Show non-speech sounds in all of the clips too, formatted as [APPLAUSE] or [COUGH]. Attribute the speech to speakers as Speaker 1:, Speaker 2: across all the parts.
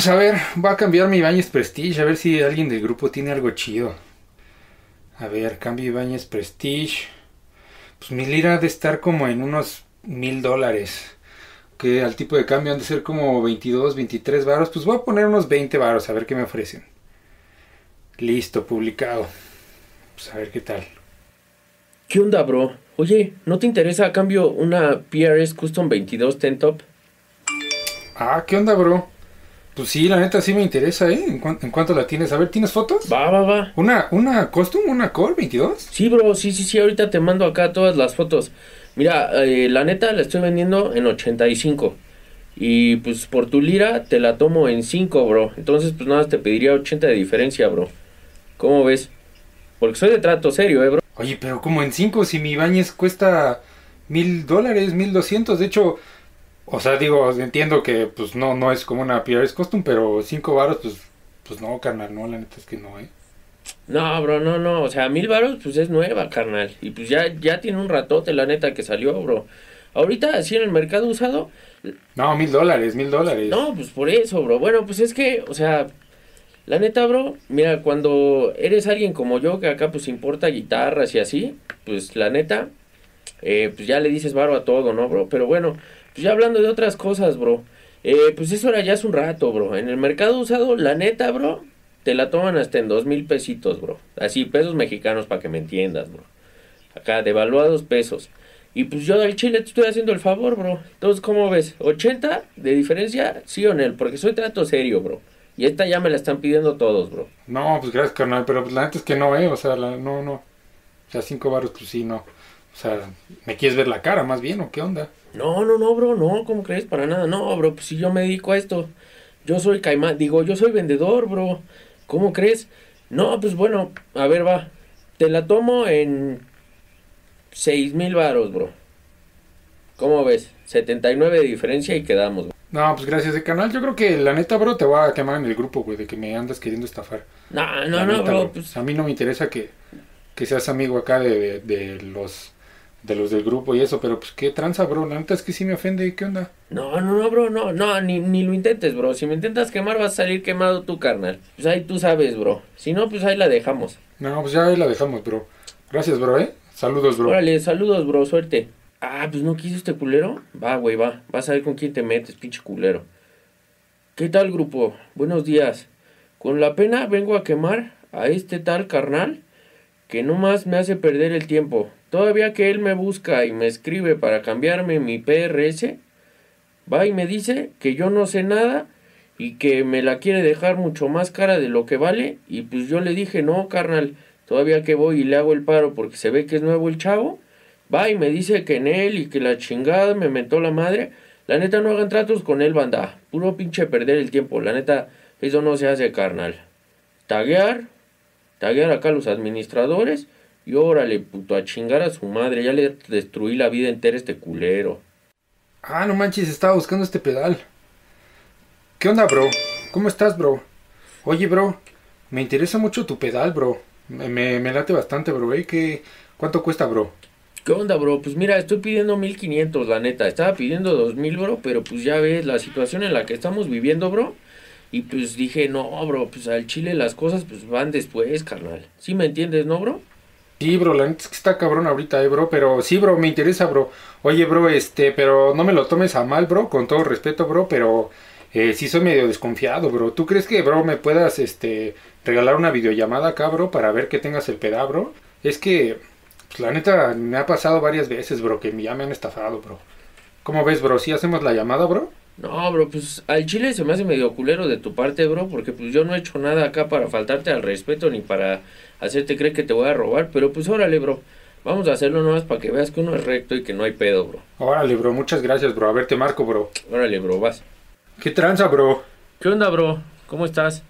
Speaker 1: Pues a ver, voy a cambiar mi Bañes Prestige, a ver si alguien del grupo tiene algo chido. A ver, cambio Bañes Prestige. Pues mi lira ha de estar como en unos mil dólares. Que al tipo de cambio han de ser como 22, 23 varos. Pues voy a poner unos 20 varos a ver qué me ofrecen. Listo, publicado. Pues a ver qué tal.
Speaker 2: ¿Qué onda, bro? Oye, ¿no te interesa a cambio una PRS Custom 22 Ten Top?
Speaker 1: Ah, ¿qué onda, bro? Pues sí, la neta sí me interesa, ¿eh? ¿En, cuánto la tienes? A ver, ¿tienes fotos?
Speaker 2: Va, va, va.
Speaker 1: ¿Una, una Custom, una Core 22?
Speaker 2: Sí, bro, sí, sí, sí, ahorita te mando acá todas las fotos. Mira, eh, la neta la estoy vendiendo en 85. Y pues por tu lira te la tomo en 5, bro. Entonces pues nada, te pediría 80 de diferencia, bro. ¿Cómo ves? Porque soy de trato serio, eh, bro.
Speaker 1: Oye, pero como en 5, si mi Bañes cuesta mil dólares, mil doscientos. De hecho, o sea, digo, entiendo que pues no, no es como una PRS Custom, pero 5 varos, pues, pues no, carnal, no, la neta es que no, ¿eh?
Speaker 2: No, bro, no, no. O sea, mil varos pues es nueva, carnal. Y pues ya, ya tiene un ratote, la neta, que salió, bro. Ahorita, así en el mercado usado,
Speaker 1: No, mil dólares, mil dólares.
Speaker 2: No, pues por eso, bro. Bueno, pues es que, o sea, la neta, bro, mira, cuando eres alguien como yo, que acá pues importa guitarras y así, pues la neta, eh, pues ya le dices varo a todo, ¿no, bro? Pero bueno, pues ya hablando de otras cosas, bro, eh, pues eso era ya hace un rato, bro. En el mercado usado, la neta, bro, te la toman hasta en dos mil pesitos, bro. Así, pesos mexicanos para que me entiendas, bro. Acá, devaluados pesos. Y pues yo del Chile te estoy haciendo el favor, bro. Entonces, ¿cómo ves? ¿80 de diferencia? Sí o no, porque soy trato serio, bro. Y esta ya me la están pidiendo todos, bro.
Speaker 1: No, pues gracias, carnal, pero la neta es que no, ¿eh? O sea, la- no, no. O sea, 5 varos, pues sí, no. O sea, ¿me quieres ver la cara más bien o qué onda?
Speaker 2: No, no, no, bro, no, ¿cómo crees? Para nada, no, bro, pues si yo me dedico a esto. Yo soy caimán, digo, yo soy vendedor, bro. ¿Cómo crees? No, pues bueno, a ver, va. Te la tomo en seis mil varos, bro. ¿Cómo ves? 79 de diferencia y quedamos, bro.
Speaker 1: No, pues gracias de canal. Yo creo que la neta, bro, te voy a quemar en el grupo, güey, de que me andas queriendo estafar.
Speaker 2: No,
Speaker 1: La
Speaker 2: no, no, bro, pues
Speaker 1: A mí no me interesa que, que seas amigo acá de, de, de los de los del grupo y eso, pero pues qué tranza, bro. La neta es que sí me ofende. ¿Qué onda?
Speaker 2: No, no, no, bro, no, no, ni, ni lo intentes, bro. Si me intentas quemar, vas a salir quemado tu carnal. Pues ahí tú sabes, bro. Si no, pues ahí la dejamos.
Speaker 1: No, pues ya ahí la dejamos, bro. Gracias, bro, ¿eh? Saludos, bro.
Speaker 2: Órale, saludos, bro, suerte. Ah, pues no quiso este culero. Va, güey, va. Vas a ver con quién te metes, pinche culero. ¿Qué tal, grupo? Buenos días. Con la pena vengo a quemar a este tal carnal que no más me hace perder el tiempo. Todavía que él me busca y me escribe para cambiarme mi PRS, va y me dice que yo no sé nada y que me la quiere dejar mucho más cara de lo que vale. Y pues yo le dije, no, carnal, todavía que voy y le hago el paro porque se ve que es nuevo el chavo. Va y me dice que en él y que la chingada me mentó la madre. La neta no hagan tratos con él, banda. Puro pinche perder el tiempo. La neta, eso no se hace, carnal. Taguear, taguear acá a los administradores. Y órale, puto, a chingar a su madre. Ya le destruí la vida entera a este culero.
Speaker 1: Ah, no manches, estaba buscando este pedal. ¿Qué onda, bro? ¿Cómo estás, bro? Oye, bro, me interesa mucho tu pedal, bro. Me, me, me late bastante, bro, ¿eh? ¿Qué, ¿Cuánto cuesta, bro?
Speaker 2: ¿Qué onda, bro? Pues mira, estoy pidiendo 1500, la neta. Estaba pidiendo 2000, bro, pero pues ya ves la situación en la que estamos viviendo, bro. Y pues dije, no, bro, pues al chile las cosas pues van después, carnal. ¿Sí me entiendes, no, bro?
Speaker 1: Sí, bro, la neta es que está cabrón ahorita, eh, bro, pero sí, bro, me interesa, bro. Oye, bro, este, pero no me lo tomes a mal, bro, con todo respeto, bro, pero eh, sí soy medio desconfiado, bro. ¿Tú crees que, bro, me puedas, este, regalar una videollamada acá, bro, para ver que tengas el pedal, bro? Es que, pues, la neta, me ha pasado varias veces, bro, que ya me han estafado, bro. ¿Cómo ves, bro? ¿Sí hacemos la llamada, bro?
Speaker 2: No, bro, pues al chile se me hace medio culero de tu parte, bro, porque pues yo no he hecho nada acá para faltarte al respeto ni para hacerte creer que te voy a robar, pero pues órale, bro. Vamos a hacerlo nomás para que veas que uno es recto y que no hay pedo, bro.
Speaker 1: Órale, bro, muchas gracias, bro. A ver, te marco, bro.
Speaker 2: Órale, bro, vas.
Speaker 1: ¿Qué tranza, bro?
Speaker 2: ¿Qué onda, bro? ¿Cómo estás?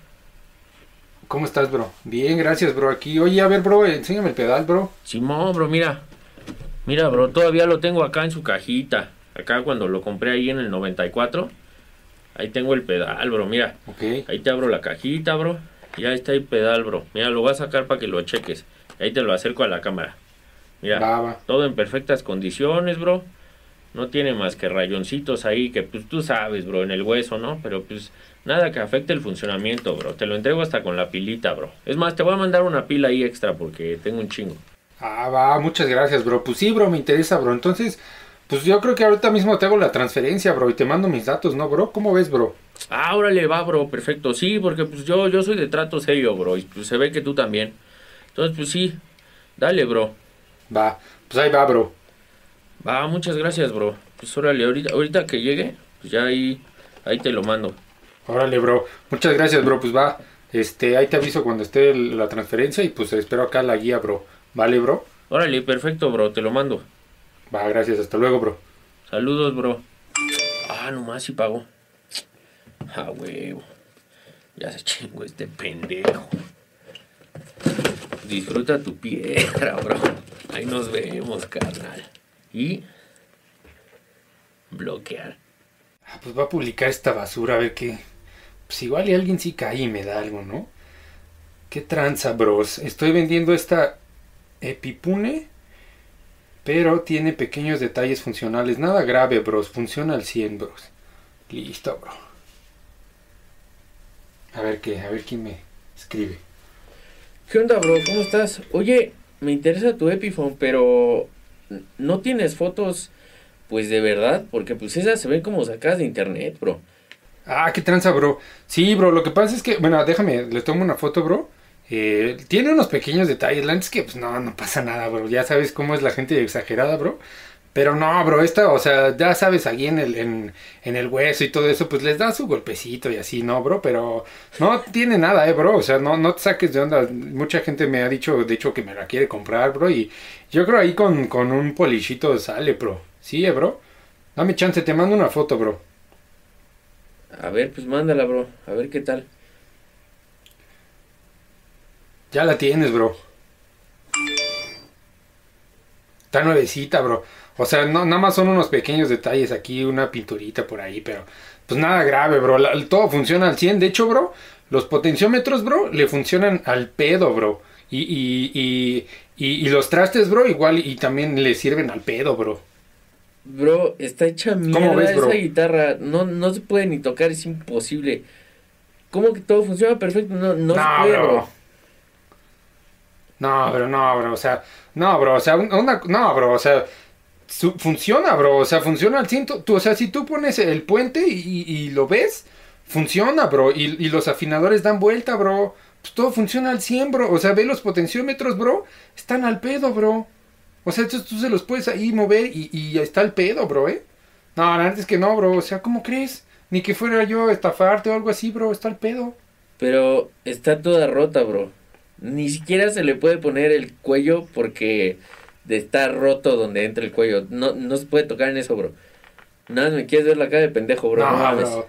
Speaker 1: ¿Cómo estás, bro? Bien, gracias, bro. Aquí, oye, a ver, bro, enséñame el pedal, bro.
Speaker 2: Simón, bro, mira. Mira, bro, todavía lo tengo acá en su cajita. Acá cuando lo compré ahí en el 94. Ahí tengo el pedal, bro, mira. Ahí te abro la cajita, bro. Y ahí está el pedal, bro. Mira, lo voy a sacar para que lo cheques. Ahí te lo acerco a la cámara. Mira, todo en perfectas condiciones, bro. No tiene más que rayoncitos ahí que pues tú sabes, bro, en el hueso, ¿no? Pero pues nada que afecte el funcionamiento, bro. Te lo entrego hasta con la pilita, bro. Es más, te voy a mandar una pila ahí extra porque tengo un chingo.
Speaker 1: Ah, va, muchas gracias, bro. Pues sí, bro, me interesa, bro. Entonces, pues yo creo que ahorita mismo te hago la transferencia, bro, y te mando mis datos, ¿no, bro? ¿Cómo ves, bro?
Speaker 2: Ah, órale, va, bro, perfecto. Sí, porque pues yo, yo soy de trato serio, bro, y pues se ve que tú también. Entonces, pues sí, dale, bro.
Speaker 1: Va, pues ahí va, bro.
Speaker 2: Va, muchas gracias, bro. Pues órale, ahorita, ahorita que llegue, pues ya ahí, ahí te lo mando.
Speaker 1: Órale, bro. Muchas gracias, bro. Pues va. Este, ahí te aviso cuando esté la transferencia y pues espero acá la guía, bro. ¿Vale, bro?
Speaker 2: Órale, perfecto, bro, te lo mando.
Speaker 1: Va, gracias. Hasta luego, bro.
Speaker 2: Saludos, bro. Ah, nomás si pago. Ah, huevo. Ya se chingó este pendejo. Disfruta tu piedra, bro. Ahí nos vemos, carnal. Y bloquear.
Speaker 1: Ah, pues va a publicar esta basura, a ver qué. Pues igual y alguien sí cae y me da algo, ¿no? ¿Qué tranza, bros? Estoy vendiendo esta Epipune, pero tiene pequeños detalles funcionales. Nada grave, bros. Funciona al 100, bros. Listo, bro. A ver qué, a ver quién me escribe.
Speaker 2: ¿Qué onda, bro? ¿Cómo estás? Oye, me interesa tu Epiphone, pero no tienes fotos, pues de verdad, porque pues esas se ven como sacadas de internet, bro.
Speaker 1: Ah, qué tranza, bro. Sí, bro, lo que pasa es que, bueno, déjame, le tomo una foto, bro. Eh, tiene unos pequeños detalles. La es que, pues no, no pasa nada, bro. Ya sabes cómo es la gente exagerada, bro. Pero no, bro, esta, o sea, ya sabes, aquí en el, en, en el hueso y todo eso, pues les da su golpecito y así, ¿no, bro? Pero no tiene nada, eh, bro. O sea, no, no te saques de onda. Mucha gente me ha dicho, de hecho, que me la quiere comprar, bro. Y yo creo ahí con, con un polichito sale, bro. Sí, eh, bro. Dame chance, te mando una foto, bro.
Speaker 2: A ver, pues mándala, bro. A ver qué tal.
Speaker 1: Ya la tienes, bro. Está nuevecita, bro. O sea, no, nada más son unos pequeños detalles aquí, una pinturita por ahí, pero pues nada grave, bro. La- todo funciona al 100. De hecho, bro, los potenciómetros, bro, le funcionan al pedo, bro. Y, y, y, y, y los trastes, bro, igual y también le sirven al pedo, bro.
Speaker 2: Bro, está hecha mierda
Speaker 1: ves,
Speaker 2: esa guitarra. No, no se puede ni tocar, es imposible. ¿Cómo que todo funciona perfecto? No, no, se puede, bro.
Speaker 1: No, bro, no, bro, o sea, no, bro, o sea, un- una, no, bro, o sea, su- funciona, bro, o sea, funciona al ciento, tú, o sea, si tú pones el puente y, lo ves, funciona, bro, y, los afinadores dan vuelta, bro, pues todo funciona al 100, bro, o sea, ve los potenciómetros, bro, están al pedo, bro, o sea, tú, tú se los puedes ahí mover y, y está al pedo, bro, eh, no, la neta es que no, bro, o sea, ¿cómo crees? Ni que fuera yo a estafarte o algo así, bro, está al pedo.
Speaker 2: Pero está toda rota, bro. Ni siquiera se le puede poner el cuello porque está roto donde entra el cuello. No, no se puede tocar en eso, bro. Nada, más me quieres ver la cara de pendejo, bro. No, mames.
Speaker 1: bro.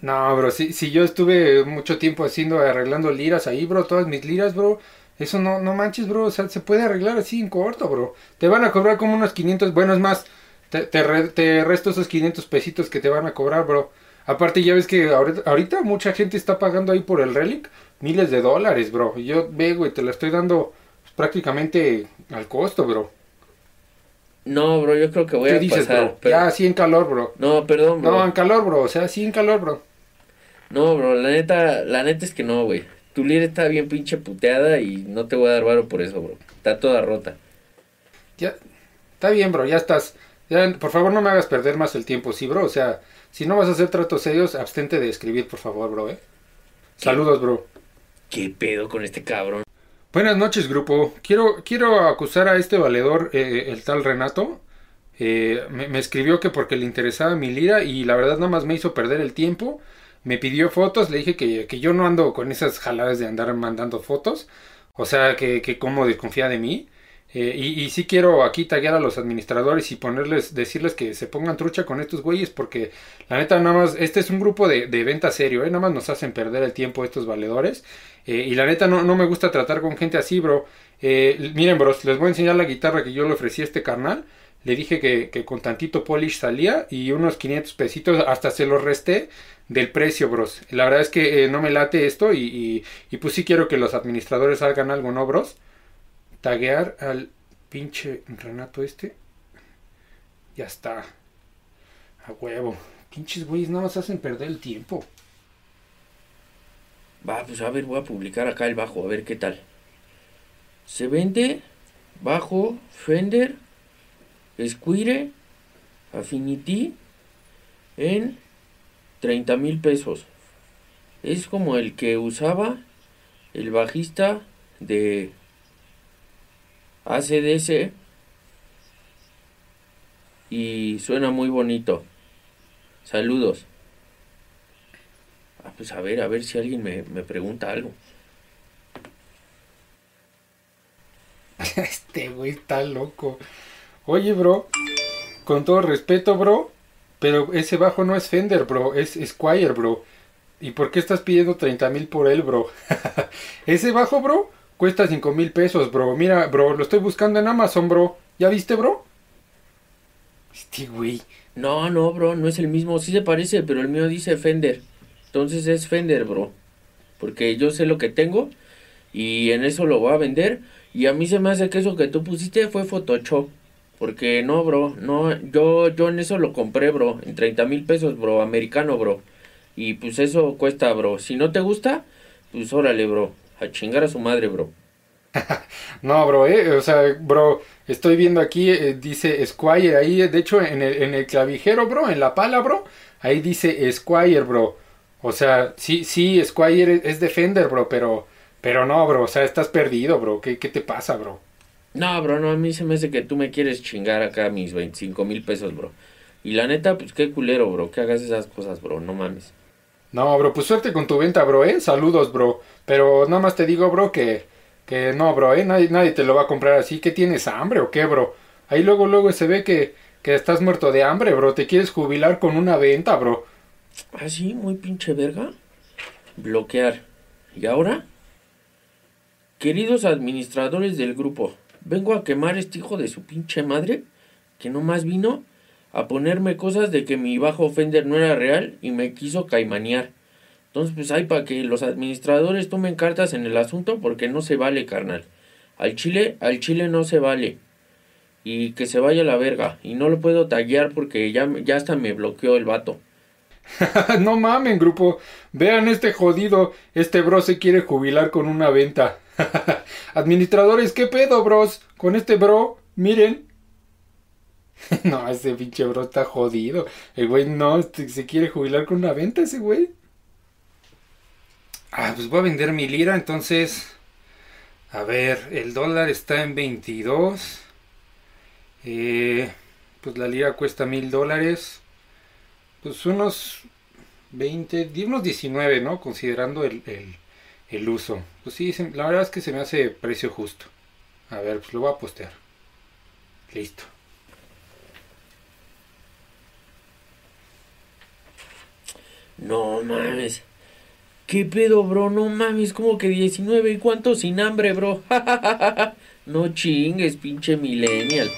Speaker 1: No, bro, si, si yo estuve mucho tiempo haciendo, arreglando liras ahí, bro, todas mis liras, bro, eso no, no manches, bro, o sea, se puede arreglar así en corto, bro. Te van a cobrar como unos 500, bueno, es más, te, te, re- te resto esos 500 pesitos que te van a cobrar, bro. Aparte, ya ves que ahorita, ahorita mucha gente está pagando ahí por el Relic miles de dólares, bro. Yo ve, güey, te la estoy dando pues, prácticamente al costo, bro.
Speaker 2: No, bro, yo creo que voy
Speaker 1: ¿Qué
Speaker 2: a
Speaker 1: dices,
Speaker 2: pasar.
Speaker 1: bro?
Speaker 2: pero-
Speaker 1: Ya, así en calor, bro.
Speaker 2: No, perdón, bro.
Speaker 1: No, en calor, bro, o sea, así en calor, bro.
Speaker 2: No, bro, la neta, la neta es que no, güey. Tu lira está bien pinche puteada y no te voy a dar varo por eso, bro. Está toda rota.
Speaker 1: Ya, está bien, bro, ya estás. Ya, por favor, no me hagas perder más el tiempo, sí, bro. O sea, si no vas a hacer tratos serios, abstente de escribir, por favor, bro, eh. Saludos, bro.
Speaker 2: ¿Qué pedo con este cabrón?
Speaker 1: Buenas noches, grupo. Quiero, quiero acusar a este valedor, eh, el tal Renato. Eh, me, me escribió que porque le interesaba mi lira y la verdad nada más me hizo perder el tiempo. Me pidió fotos, le dije que, que yo no ando con esas jaladas de andar mandando fotos. O sea, que, que como desconfía de mí. Eh, y, y sí quiero aquí taguear a los administradores y ponerles, decirles que se pongan trucha con estos güeyes porque la neta nada más, este es un grupo de, de venta serio, ¿eh? nada más nos hacen perder el tiempo estos valedores. Eh, y la neta no, no me gusta tratar con gente así, bro. Eh, miren, bros, les voy a enseñar la guitarra que yo le ofrecí a este carnal. Le dije que, con tantito polish salía y unos 500 pesitos, hasta se los resté del precio, bros. La verdad es que no me late esto y, y, y pues sí quiero que los administradores hagan algo, ¿no, bros? Taguear al pinche Renato este. Ya está. A huevo. Pinches güeyes nada más hacen perder el tiempo.
Speaker 2: Va, pues a ver, voy a publicar acá el bajo, a ver qué tal. Se vende bajo Fender Squire Affinity en 30 mil pesos. Es como el que usaba el bajista de ACDC y suena muy bonito. Saludos. Ah, pues a ver, a ver si alguien me, me pregunta algo. [LAUGHS]
Speaker 1: Este güey está loco. Oye, bro, con todo respeto, bro, pero ese bajo no es Fender, bro, es Squire, bro. ¿Y por qué estás pidiendo 30 mil por él, bro? [LAUGHS] ese bajo, bro, cuesta 5 mil pesos, bro. Mira, bro, lo estoy buscando en Amazon, bro. ¿Ya viste, bro? Este güey.
Speaker 2: No, no, bro, no es el mismo. Sí se parece, pero el mío dice Fender. Entonces es Fender, bro. Porque yo sé lo que tengo y en eso lo voy a vender. Y a mí se me hace que eso que tú pusiste fue Photoshop. Porque no, bro, no, yo, yo en eso lo compré, bro, en 30 mil pesos, bro, americano, bro. Y pues eso cuesta, bro. Si no te gusta, pues órale, bro, a chingar a su madre, bro. [LAUGHS]
Speaker 1: no, bro, eh, o sea, bro, estoy viendo aquí, eh, dice Squire ahí, de hecho, en el, en el clavijero, bro, en la pala, bro, ahí dice Squire, bro. O sea, sí, sí, Squire es Defender, bro, pero, pero no, bro, o sea, estás perdido, bro. ¿Qué, qué te pasa, bro?
Speaker 2: No, bro, no, a mí se me hace que tú me quieres chingar acá mis 25 mil pesos, bro. Y la neta, pues qué culero, bro, que hagas esas cosas, bro, no mames.
Speaker 1: No, bro, pues suerte con tu venta, bro, eh. Saludos, bro. Pero nada más te digo, bro, que, que no, bro, eh. Nadie, te lo va a comprar así. ¿Que tienes hambre o qué, bro? Ahí luego, luego se ve que, que estás muerto de hambre, bro. Te quieres jubilar con una venta, bro.
Speaker 2: ¿Ah, sí? Muy pinche verga. Bloquear. ¿Y ahora? Queridos administradores del grupo, vengo a quemar este hijo de su pinche madre que nomás vino a ponerme cosas de que mi bajo Fender no era real y me quiso caimanear. Entonces, pues hay para que los administradores tomen cartas en el asunto porque no se vale, carnal. Al chile, al chile no se vale. Y que se vaya a la verga. Y no lo puedo taguear porque ya, ya hasta me bloqueó el vato. [LAUGHS]
Speaker 1: no mamen, grupo. Vean este jodido. Este bro se quiere jubilar con una venta. [LAUGHS] Administradores, ¿qué pedo, bros? Con este bro, miren. [LAUGHS] no, ese pinche bro está jodido. El güey no, este, se quiere jubilar con una venta ese güey. Ah, pues voy a vender mi lira, entonces... A ver, el dólar está en 22. Eh, pues la lira cuesta mil dólares. Pues unos 20, unos 19, ¿no? Considerando el, el, el uso. Pues sí, la verdad es que se me hace precio justo. A ver, pues lo voy a postear. Listo.
Speaker 2: No mames. ¿Qué pedo, bro? No mames, como que 19. ¿Y cuánto sin hambre, bro? [LAUGHS] no chingues, pinche millennial.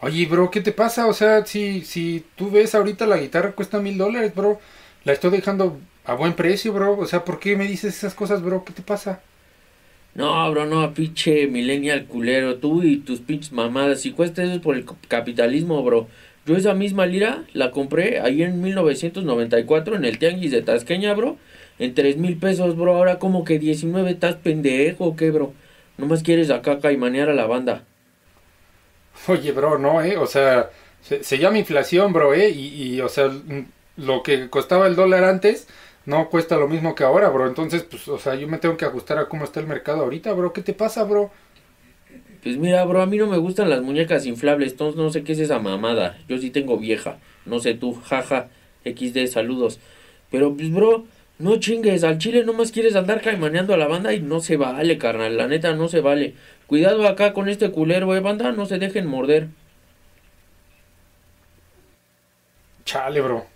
Speaker 1: Oye, bro, ¿qué te pasa? O sea, si, si tú ves ahorita la guitarra cuesta mil dólares, bro. La estoy dejando a buen precio, bro. O sea, ¿por qué me dices esas cosas, bro? ¿Qué te pasa?
Speaker 2: No, bro, no, pinche millennial culero. Tú y tus pinches mamadas. Si cuesta eso es por el capitalismo, bro. Yo esa misma lira la compré ahí en 1994 en el Tianguis de Tasqueña, bro. En 3 mil pesos, bro. Ahora como que 19 estás pendejo, ¿qué, bro? Nomás quieres acá caimanear a la banda.
Speaker 1: Oye, bro, no, eh. O sea, se, llama inflación, bro, eh. Y, y, o sea, lo que costaba el dólar antes no cuesta lo mismo que ahora, bro. Entonces, pues, o sea, yo me tengo que ajustar a cómo está el mercado ahorita, bro. ¿Qué te pasa, bro?
Speaker 2: Pues mira, bro, a mí no me gustan las muñecas inflables, entonces no sé qué es esa mamada. Yo sí tengo vieja, no sé tú, jaja, XD, saludos. Pero pues, bro, no chingues, al chile nomás quieres andar caimaneando a la banda y no se vale, carnal, la neta no se vale. Cuidado acá con este culero, eh, banda, no se dejen morder.
Speaker 1: Chale, bro.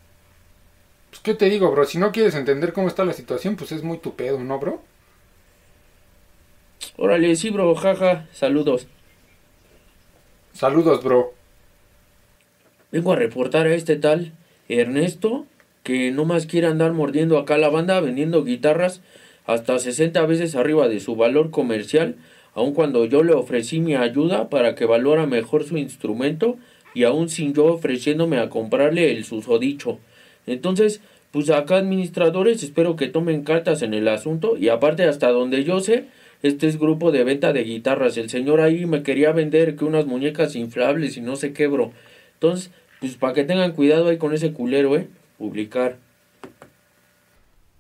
Speaker 1: Pues, ¿qué te digo, bro? Si no quieres entender cómo está la situación, pues es muy tu pedo, ¿no, bro?
Speaker 2: Órale, sí, bro, jaja, saludos.
Speaker 1: Saludos, bro.
Speaker 2: Vengo a reportar a este tal Ernesto que no más quiere andar mordiendo acá la banda vendiendo guitarras hasta 60 veces arriba de su valor comercial aun cuando yo le ofrecí mi ayuda para que valora mejor su instrumento y aún sin yo ofreciéndome a comprarle el susodicho. Entonces, pues acá administradores espero que tomen cartas en el asunto y aparte hasta donde yo sé, este es grupo de venta de guitarras. El señor ahí me quería vender que unas muñecas inflables y no sé qué, bro. Entonces, pues para que tengan cuidado ahí con ese culero, eh. Publicar.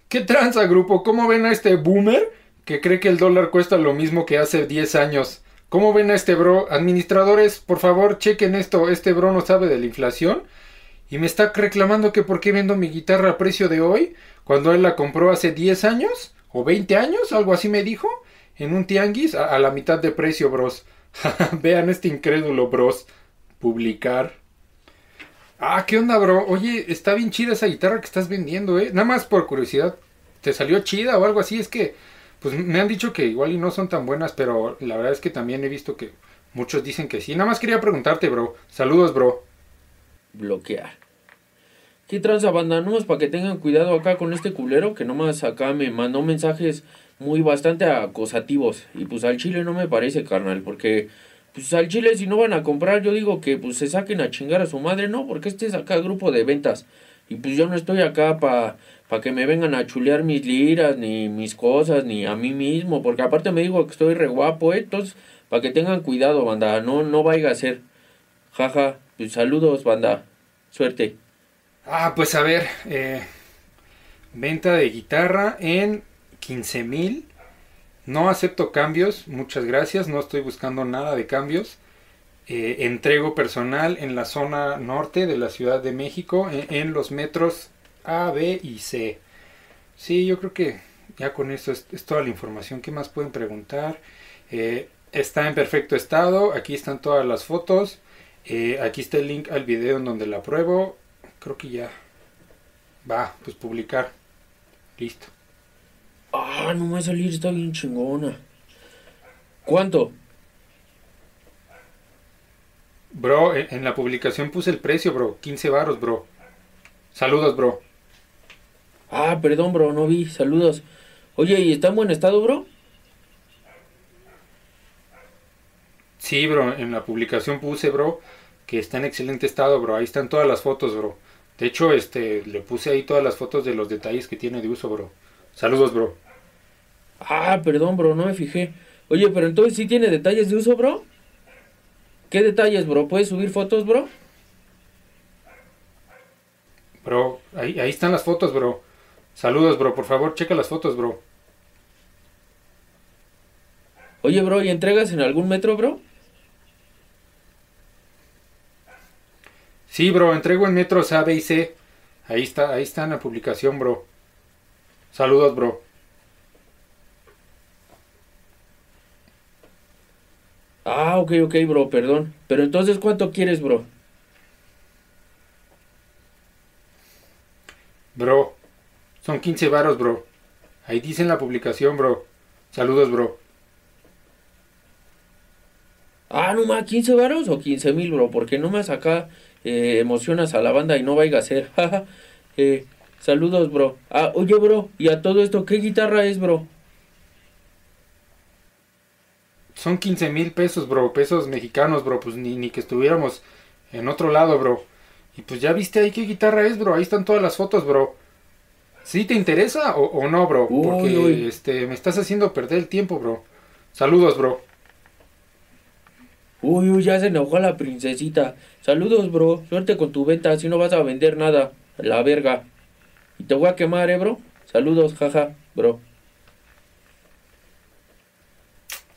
Speaker 1: ¿Qué tranza, grupo? ¿Cómo ven a este boomer que cree que el dólar cuesta lo mismo que hace 10 años? ¿Cómo ven a este bro? Administradores, por favor, chequen esto. Este bro no sabe de la inflación. Y me está reclamando que por qué vendo mi guitarra a precio de hoy, cuando él la compró hace 10 años o 20 años, algo así me dijo, en un tianguis a, la mitad de precio, bros. [LAUGHS] Vean este incrédulo, bros. Publicar. Ah, ¿qué onda, bro? Oye, está bien chida esa guitarra que estás vendiendo, ¿eh? Nada más por curiosidad, ¿te salió chida o algo así? Es que, pues me han dicho que igual y no son tan buenas, pero la verdad es que también he visto que muchos dicen que sí. Nada más quería preguntarte, bro. Saludos, bro.
Speaker 2: Bloquear. ¿Qué tranza banda? Para que tengan cuidado acá con este culero que nomás acá me mandó mensajes muy bastante acosativos. Y pues al chile no me parece, carnal, porque pues al chile si no van a comprar, yo digo que pues se saquen a chingar a su madre, no, porque este es acá grupo de ventas. Y pues yo no estoy acá para pa que me vengan a chulear mis liras, ni mis cosas, ni a mí mismo, porque aparte me digo que estoy re guapo, ¿eh? entonces para que tengan cuidado, banda, no, no vaya a ser. Jaja, pues saludos, banda, suerte.
Speaker 1: Ah, pues a ver, eh, venta de guitarra en 15 mil no acepto cambios, muchas gracias, no estoy buscando nada de cambios. Eh, entrego personal en la zona norte de la Ciudad de México, en, en, los metros A, B y C. Sí, yo creo que ya con esto es, es toda la información. ¿Qué más pueden preguntar? Eh, está en perfecto estado, aquí están todas las fotos. Eh, aquí está el link al video en donde la pruebo. Creo que ya va, pues publicar. Listo.
Speaker 2: Ah, no me va a salir, está bien chingona. ¿Cuánto?
Speaker 1: Bro, en la publicación puse el precio, bro. 15 varos, bro. Saludos, bro.
Speaker 2: Ah, perdón, bro, no vi. Saludos. Oye, ¿y está en buen estado, bro?
Speaker 1: Sí, bro, en la publicación puse, bro, que está en excelente estado, bro. Ahí están todas las fotos, bro. De hecho, este, le puse ahí todas las fotos de los detalles que tiene de uso, bro. Saludos, bro.
Speaker 2: Ah, perdón, bro, no me fijé. Oye, pero entonces sí tiene detalles de uso, bro. ¿Qué detalles, bro? ¿Puedes subir fotos, bro?
Speaker 1: Bro, ahí, ahí están las fotos, bro. Saludos, bro. Por favor, checa las fotos, bro.
Speaker 2: Oye, bro, ¿y entregas en algún metro, bro?
Speaker 1: Sí, bro, entrego en metros A, B y C. Ahí está, ahí está en la publicación, bro. Saludos, bro.
Speaker 2: Ah, ok, ok, bro, perdón. Pero entonces, ¿cuánto quieres, bro?
Speaker 1: Bro, son 15 varos, bro. Ahí dice en la publicación, bro. Saludos, bro.
Speaker 2: Ah, no más, 15 varos o 15 mil, bro. Porque no más acá eh, emocionas a la banda y no vaya a ser. [LAUGHS] eh, saludos, bro. Ah, oye, bro, y a todo esto, ¿qué guitarra es, bro?
Speaker 1: Son 15 mil pesos, bro. Pesos mexicanos, bro. Pues ni, ni que estuviéramos en otro lado, bro. Y pues ya viste ahí qué guitarra es, bro. Ahí están todas las fotos, bro. ¿Sí te interesa o, o no, bro?
Speaker 2: Uy,
Speaker 1: Porque
Speaker 2: uy.
Speaker 1: este me estás haciendo perder el tiempo, bro. Saludos, bro.
Speaker 2: Uy, uy, ya se enojó la princesita. Saludos, bro. Suerte con tu venta, si no vas a vender nada. La verga. Y te voy a quemar, eh, bro. Saludos, jaja, bro.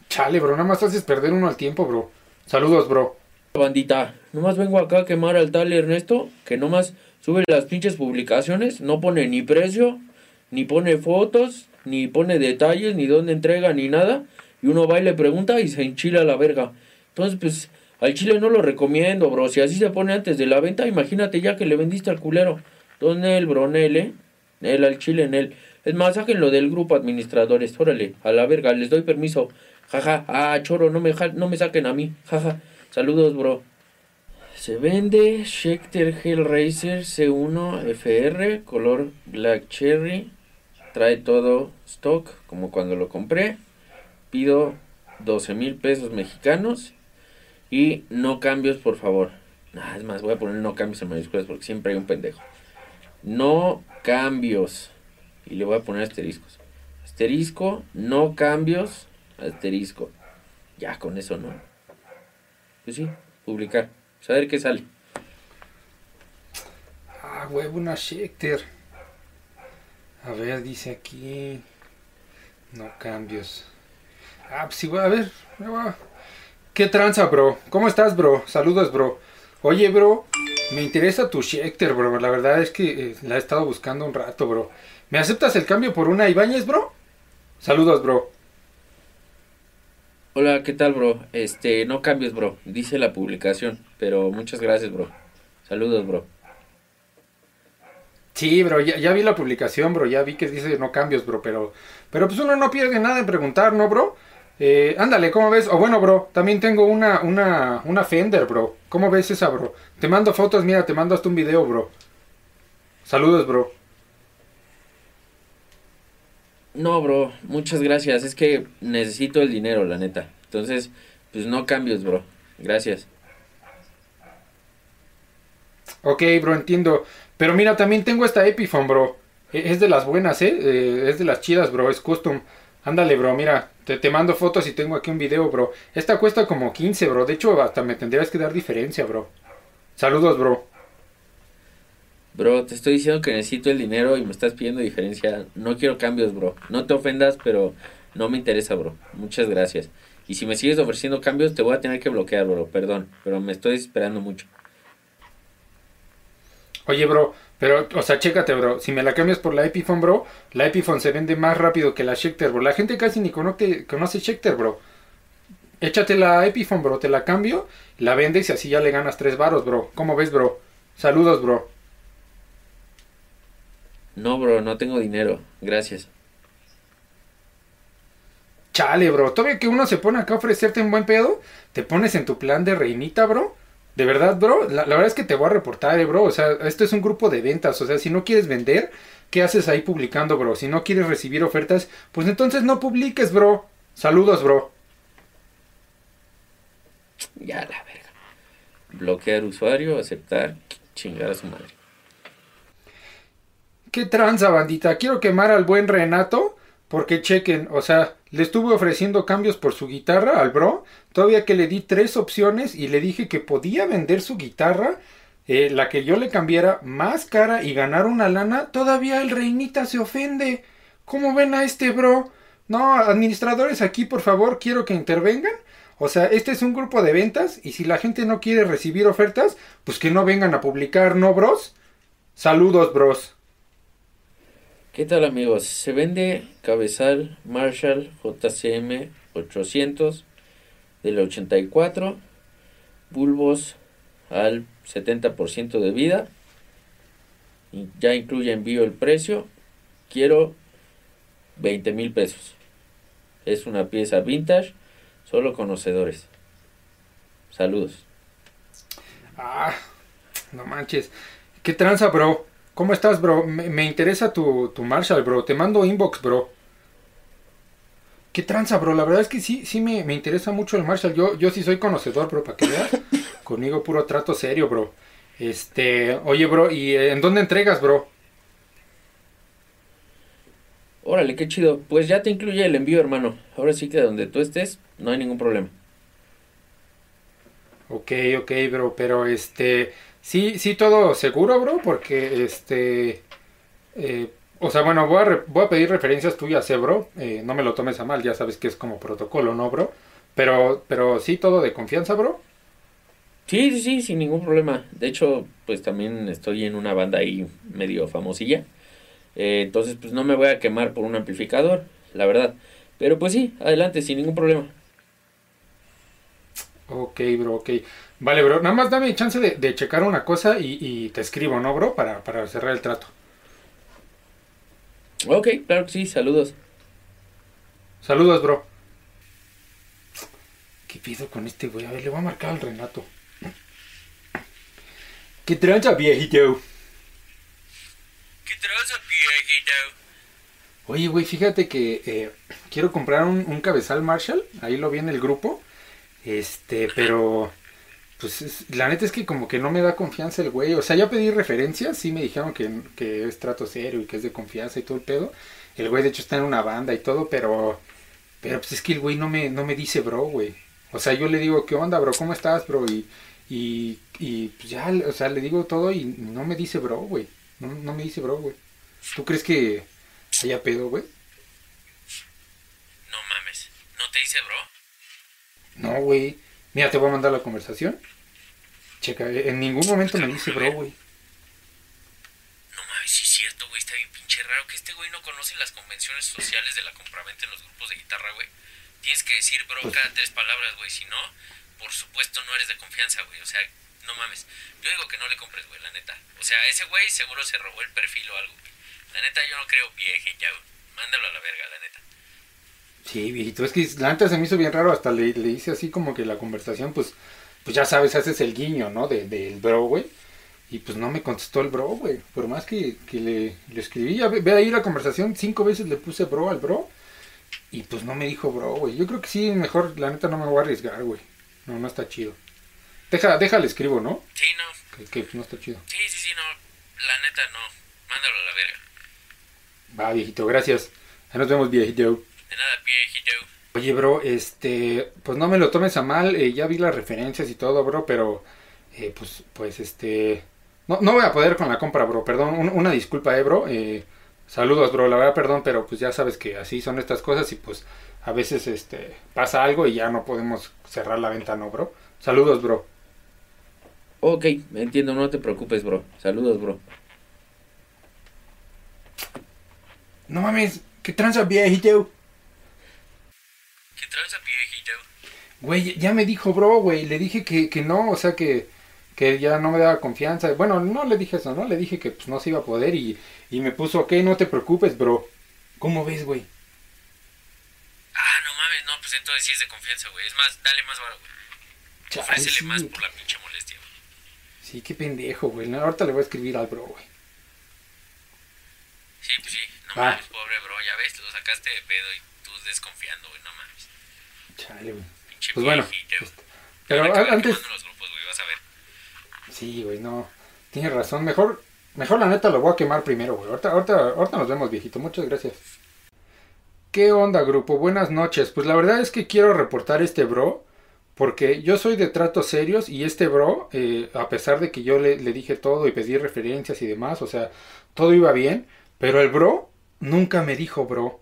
Speaker 1: Chale, bro. Nada más haces perder uno al tiempo, bro. Saludos, bro.
Speaker 2: Bandita, nomás vengo acá a quemar al tal Ernesto, que nomás sube las pinches publicaciones, no pone ni precio, ni pone fotos, ni pone detalles, ni dónde entrega, ni nada. Y uno va y le pregunta y se enchila la verga. Entonces, pues, al chile no lo recomiendo, bro. Si así se pone antes de la venta, imagínate ya que le vendiste al culero. Entonces, Nel, bro, Nel, eh. Nel al chile, Nel. Es más, sáquenlo del grupo administradores. Órale, a la verga, les doy permiso. Jaja, ah, choro, no me, no me saquen a mí. Jaja, saludos, bro. Se vende Schecter Hellraiser C1 FR, color Black Cherry. Trae todo stock, como cuando lo compré. Pido 12 mil pesos mexicanos. Y no cambios, por favor. Es más, voy a poner no cambios en mayúsculas porque siempre hay un pendejo. No cambios. Y le voy a poner asteriscos. Asterisco, no cambios, asterisco. Ya con eso no. Pues sí, publicar. Pues a ver qué sale.
Speaker 1: Ah, huevo, una Schecter. A ver, dice aquí. No cambios. Ah, pues sí, voy a ver. ¿Qué tranza, bro? ¿Cómo estás, bro? Saludos, bro. Oye, bro, me interesa tu Schecter, bro. La verdad es que eh, la he estado buscando un rato, bro. ¿Me aceptas el cambio por una Ibáñez, bro? Saludos, bro.
Speaker 2: Hola, ¿qué tal, bro? Este, no cambies, bro. Dice la publicación, pero muchas gracias, bro. Saludos, bro.
Speaker 1: Sí, bro, ya, vi la publicación, bro. Ya vi que dice no cambios, bro. Pero, pero pues uno no pierde nada en preguntar, ¿no, bro? Eh, ándale, ¿cómo ves? O bueno, bro, también tengo una, una, una Fender, bro. ¿Cómo ves esa, bro? Te mando fotos, mira, te mando hasta un video, bro. Saludos, bro.
Speaker 2: No, bro, muchas gracias. Es que necesito el dinero, la neta. Entonces, pues no cambios, bro. Gracias.
Speaker 1: Ok, bro, entiendo. Pero mira, también tengo esta Epiphone, bro. E, es de las buenas, ¿eh? ¿eh? Es de las chidas, bro. Es custom. Ándale, bro, mira. Te, te mando fotos y tengo aquí un video, bro. Esta cuesta como 15, bro. De hecho, hasta me tendrías que dar diferencia, bro. Saludos, bro.
Speaker 2: Bro, te estoy diciendo que necesito el dinero y me estás pidiendo diferencia. No quiero cambios, bro. No te ofendas, pero no me interesa, bro. Muchas gracias. Y si me sigues ofreciendo cambios, te voy a tener que bloquear, bro. Perdón, pero me estoy esperando mucho.
Speaker 1: Oye, bro, pero, o sea, chécate, bro. Si me la cambias por la Epiphone, bro, la Epiphone se vende más rápido que la Schecter, bro. La gente casi ni conoce, conoce Schecter, bro. Échate la Epiphone, bro. Te la cambio, la vendes y así ya le ganas tres varos, bro. ¿Cómo ves, bro? Saludos, bro.
Speaker 2: No, bro, no tengo dinero. Gracias.
Speaker 1: Chale, bro. Todavía que uno se pone acá a ofrecerte un buen pedo, te pones en tu plan de reinita, bro. De verdad, bro. La, verdad es que te voy a reportar, eh, bro. O sea, esto es un grupo de ventas. O sea, si no quieres vender, ¿qué haces ahí publicando, bro? Si no quieres recibir ofertas, pues entonces no publiques, bro. Saludos, bro.
Speaker 2: Ya la verga. Bloquear usuario, aceptar, chingar a su madre.
Speaker 1: ¿Qué tranza, bandita? Quiero quemar al buen Renato. Porque chequen, o sea, le estuve ofreciendo cambios por su guitarra al bro. Todavía que le di tres opciones y le dije que podía vender su guitarra. Eh, la que yo le cambiara más cara y ganar una lana. Todavía el reinita se ofende. ¿Cómo ven a este bro? No, administradores aquí, por favor, quiero que intervengan. O sea, este es un grupo de ventas y si la gente no quiere recibir ofertas, pues que no vengan a publicar, ¿no, bros? Saludos, bros.
Speaker 2: ¿Qué tal amigos? Se vende cabezal Marshall JCM 800 del 84, bulbos al 70% de vida, ya incluye envío el precio, quiero 20 mil pesos. Es una pieza vintage, solo conocedores. Saludos.
Speaker 1: Ah, no manches. ¿Qué tranza, bro? ¿Cómo estás, bro? Me, interesa tu, tu, Marshall, bro. Te mando inbox, bro. ¿Qué tranza, bro? La verdad es que sí, sí me, interesa mucho el Marshall. Yo, yo sí soy conocedor, bro, para que veas. [LAUGHS] Conmigo puro trato serio, bro. Este, oye, bro, ¿y eh, en dónde entregas, bro?
Speaker 2: Órale, qué chido. Pues ya te incluye el envío, hermano. Ahora sí que donde tú estés, no hay ningún problema.
Speaker 1: Ok, ok, bro, pero este... Sí, sí, todo seguro, bro, porque este... Eh, o sea, bueno, voy a, voy a pedir referencias tuyas, eh, bro. Eh, no me lo tomes a mal, ya sabes que es como protocolo, ¿no, bro? Pero, pero sí, todo de confianza, bro.
Speaker 2: Sí, sí, sí, sin ningún problema. De hecho, pues también estoy en una banda ahí medio famosilla. Eh, entonces, pues no me voy a quemar por un amplificador, la verdad. Pero pues sí, adelante, sin ningún problema.
Speaker 1: Ok, bro, ok. Vale, bro, nada más dame chance de, checar una cosa y, te escribo, ¿no, bro? Para, para cerrar el trato.
Speaker 2: Ok, claro que sí, saludos.
Speaker 1: Saludos, bro. ¿Qué pido con este güey? A ver, le voy a marcar al Renato. ¿Qué tranza, viejito?
Speaker 2: ¿Qué tranza, viejito?
Speaker 1: Oye, güey, fíjate que, eh, quiero comprar un, un cabezal Marshall, ahí lo vi en el grupo, este, pero pues es- la neta es que como que no me da confianza el güey, o sea, ya pedí referencias, sí me dijeron que, que es trato serio y que es de confianza y todo el pedo, el güey de hecho está en una banda y todo, pero, pero pues es que el güey no me, no me dice bro, güey, o sea, yo le digo, ¿qué onda, bro? ¿Cómo estás, bro? Y, y, y pues ya, o sea, le digo todo y no me dice bro, güey, no, no me dice bro, güey. ¿Tú crees que haya pedo, güey?
Speaker 2: No mames. ¿No te dice bro?
Speaker 1: No, güey. Mira, te voy a mandar la conversación. Checa, en ningún momento me dice bro, güey.
Speaker 2: No mames, sí es cierto, güey. Está bien pinche raro que este güey no conoce las convenciones sociales de la compraventa en los grupos de guitarra, güey. Tienes que decir bro
Speaker 1: Pues-
Speaker 2: cada tres palabras, güey. Si no, por supuesto no eres de confianza, güey. O sea, no mames. Yo digo que no le compres, güey, la neta. O sea, ese güey seguro se robó el perfil o algo, güey. La neta, yo no creo vieje, ya, güey. Mándalo a la verga, la neta.
Speaker 1: Sí, viejito, es que la neta se me hizo bien raro, hasta le, le hice así como que la conversación, pues, pues ya sabes, haces el guiño, ¿no? De- Del bro, güey. Y pues no me contestó el bro, güey. Por más que, que le, le escribí, ya ve, ve ahí la conversación, cinco veces le puse bro al bro. Y pues no me dijo bro, güey. Yo creo que sí, mejor, la neta no me voy a arriesgar, güey. No, no está chido. Deja, déjale escribo, ¿no?
Speaker 2: Sí, no.
Speaker 1: Que, que no está chido.
Speaker 2: Sí, sí, sí, no. La neta, no. Mándalo a la verga.
Speaker 1: Va, viejito, gracias. Ahí nos vemos, viejito.
Speaker 2: De nada, viejito.
Speaker 1: Oye, bro, este, pues no me lo tomes a mal, eh, ya vi las referencias y todo, bro, pero, eh, pues, pues, este, no, no voy a poder con la compra, bro, perdón, un- una disculpa, eh, bro, eh, saludos, bro, la verdad, perdón, pero pues ya sabes que así son estas cosas y pues a veces, este, pasa algo y ya no podemos cerrar la venta, ¿no, bro? Saludos, bro.
Speaker 2: Ok, entiendo, no te preocupes, bro. Saludos, bro.
Speaker 1: No mames, ¿qué tranza, viejito?
Speaker 2: ¿Qué tranza, viejito?
Speaker 1: Güey, ya me dijo, bro, güey, le dije que, que no, o sea, que, que ya no me daba confianza. Bueno, no le dije eso, ¿no? Le dije que pues no se iba a poder y, y me puso, ok, no te preocupes, bro. ¿Cómo ves, güey?
Speaker 2: Ah, no mames, no, pues entonces sí es de confianza, güey. Es más, dale más varo, güey.
Speaker 1: Chale,
Speaker 2: Ofrécele
Speaker 1: sí,
Speaker 2: más por la pinche molestia, güey.
Speaker 1: sí, qué pendejo, güey. No, ahorita le voy a escribir al bro, güey.
Speaker 2: Sí, pues sí. No
Speaker 1: Va.
Speaker 2: mames, pobre bro, ya ves, lo sacaste de pedo y desconfiando, güey, no mames.
Speaker 1: Chale, güey.
Speaker 2: Pinche
Speaker 1: Pues bueno, este, pero antes...
Speaker 2: los grupos, güey, vas a ver.
Speaker 1: Sí, güey, no. Tienes razón. Mejor, mejor la neta lo voy a quemar primero, güey. Ahorita, ahorita, ahorita nos vemos, viejito. Muchas gracias. ¿Qué onda, grupo? Buenas noches. Pues la verdad es que quiero reportar este bro. Porque yo soy de tratos serios y este bro, eh, a pesar de que yo le, le dije todo y pedí referencias y demás, o sea, todo iba bien, pero el bro nunca me dijo bro.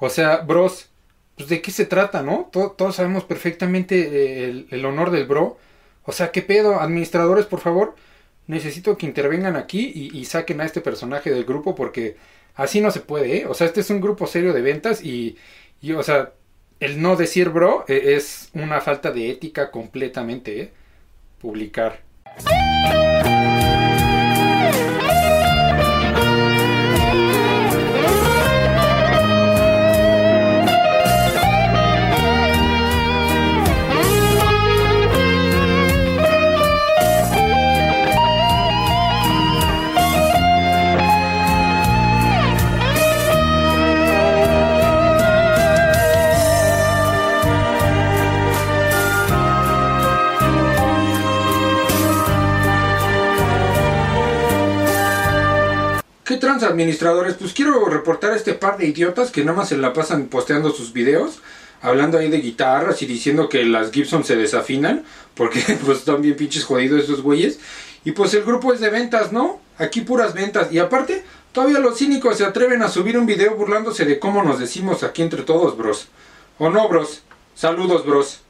Speaker 1: O sea, bros, pues de qué se trata, ¿no? To- todos sabemos perfectamente eh, el, honor del bro. O sea, ¿qué pedo? Administradores, por favor, necesito que intervengan aquí y, y saquen a este personaje del grupo porque así no se puede, ¿eh? O sea, este es un grupo serio de ventas y, y o sea, el no decir bro eh, es una falta de ética completamente, ¿eh? Publicar. Administradores? Pues quiero reportar a este par de idiotas que nada más se la pasan posteando sus videos, hablando ahí de guitarras y diciendo que las Gibson se desafinan, porque [LAUGHS] pues están bien pinches jodidos esos güeyes. Y pues el grupo es de ventas, ¿no? Aquí puras ventas. Y aparte, todavía los cínicos se atreven a subir un video burlándose de cómo nos decimos aquí entre todos, bros. ¿O no, bros? Saludos, bros.